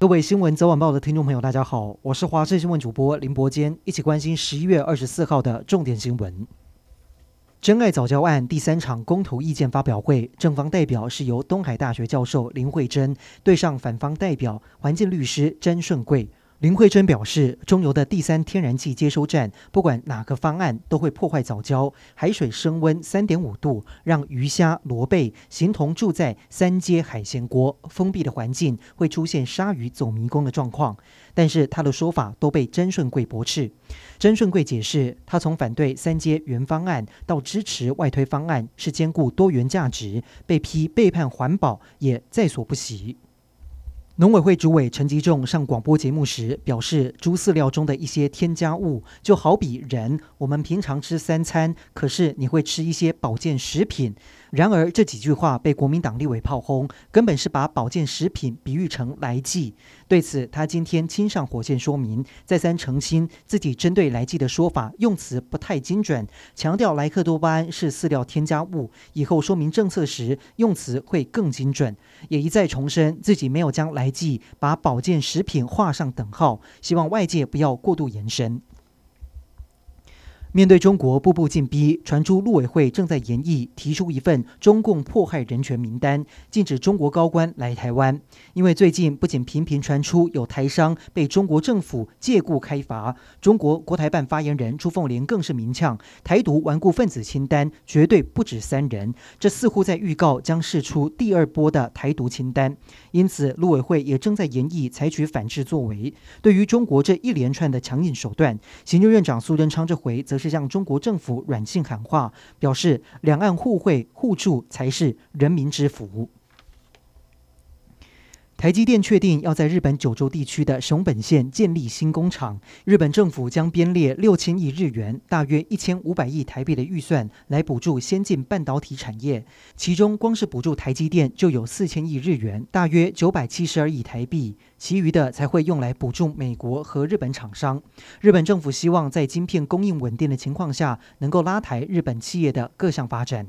各位新闻早晚报的听众朋友，大家好，我是华视新闻主播林伯坚，一起关心十一月二十四号的重点新闻。真爱早教案第三场公投意见发表会，正方代表是由东海大学教授林慧珍对上反方代表环境律师詹顺贵。林慧珍表示，中油的第三天然气接收站，不管哪个方案都会破坏藻礁，海水升温三点五度，让鱼虾、螺贝形同住在三阶海鲜锅，封闭的环境会出现鲨鱼走迷宫的状况。但是他的说法都被詹顺贵驳斥。詹顺贵解释，他从反对三阶原方案到支持外推方案，是兼顾多元价值，被批背叛环保也在所不惜。农委会主委陈吉仲上广播节目时表示，猪饲料中的一些添加物，就好比人，我们平常吃三餐，可是你会吃一些保健食品。然而这几句话被国民党立委炮轰，根本是把保健食品比喻成来剂。对此，他今天亲上火线说明，再三澄清自己针对来剂的说法用词不太精准，强调莱克多巴胺是饲料添加物，以后说明政策时用词会更精准。也一再重申自己没有将来剂把保健食品画上等号，希望外界不要过度延伸。面对中国步步进逼，传出陆委会正在研议提出一份中共迫害人权名单，禁止中国高官来台湾。因为最近不仅频频传出有台商被中国政府借故开罚，中国国台办发言人朱凤莲更是明呛，台独顽固分子清单绝对不止三人，这似乎在预告将释出第二波的台独清单。因此，陆委会也正在研议采取反制作为。对于中国这一连串的强硬手段，行政院长苏贞昌这回则。是向中国政府软性喊话，表示两岸互惠互助才是人民之福。台积电确定要在日本九州地区的熊本县建立新工厂，日本政府将编列六千亿日元（大约一千五百亿台币）的预算来补助先进半导体产业，其中光是补助台积电就有四千亿日元（大约九百七十二亿台币），其余的才会用来补助美国和日本厂商。日本政府希望在晶片供应稳定的情况下，能够拉抬日本企业的各项发展。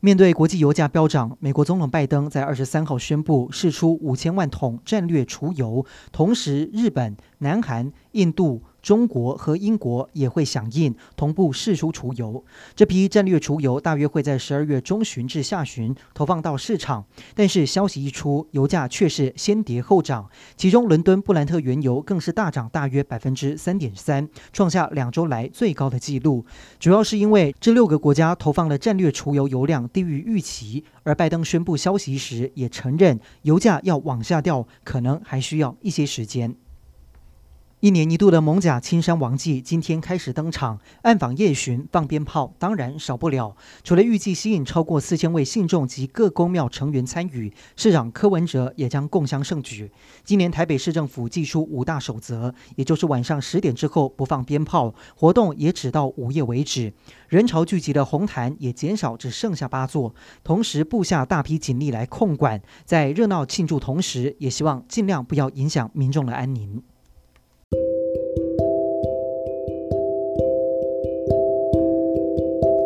面对国际油价飙涨，美国总统拜登在二十三号宣布释出五千万桶战略储油，同时日本、南韩、印度。中国和英国也会响应，同步释出储油。这批战略储油大约会在十二月中旬至下旬投放到市场。但是消息一出，油价却是先跌后涨，其中伦敦布兰特原油更是大涨大约百分之三点三，创下两周来最高的纪录。主要是因为这六个国家投放的战略储油油量低于预期，而拜登宣布消息时也承认，油价要往下掉，可能还需要一些时间。一年一度的艋舺青山王祭今天开始登场，暗访夜巡、放鞭炮，当然少不了。除了预计吸引超过四千位信众及各宫庙成员参与，市长柯文哲也将共襄盛举。今年台北市政府祭出五大守则，也就是晚上十点之后不放鞭炮，活动也只到午夜为止。人潮聚集的红毯也减少，只剩下八座，同时布下大批警力来控管。在热闹庆祝同时，也希望尽量不要影响民众的安宁。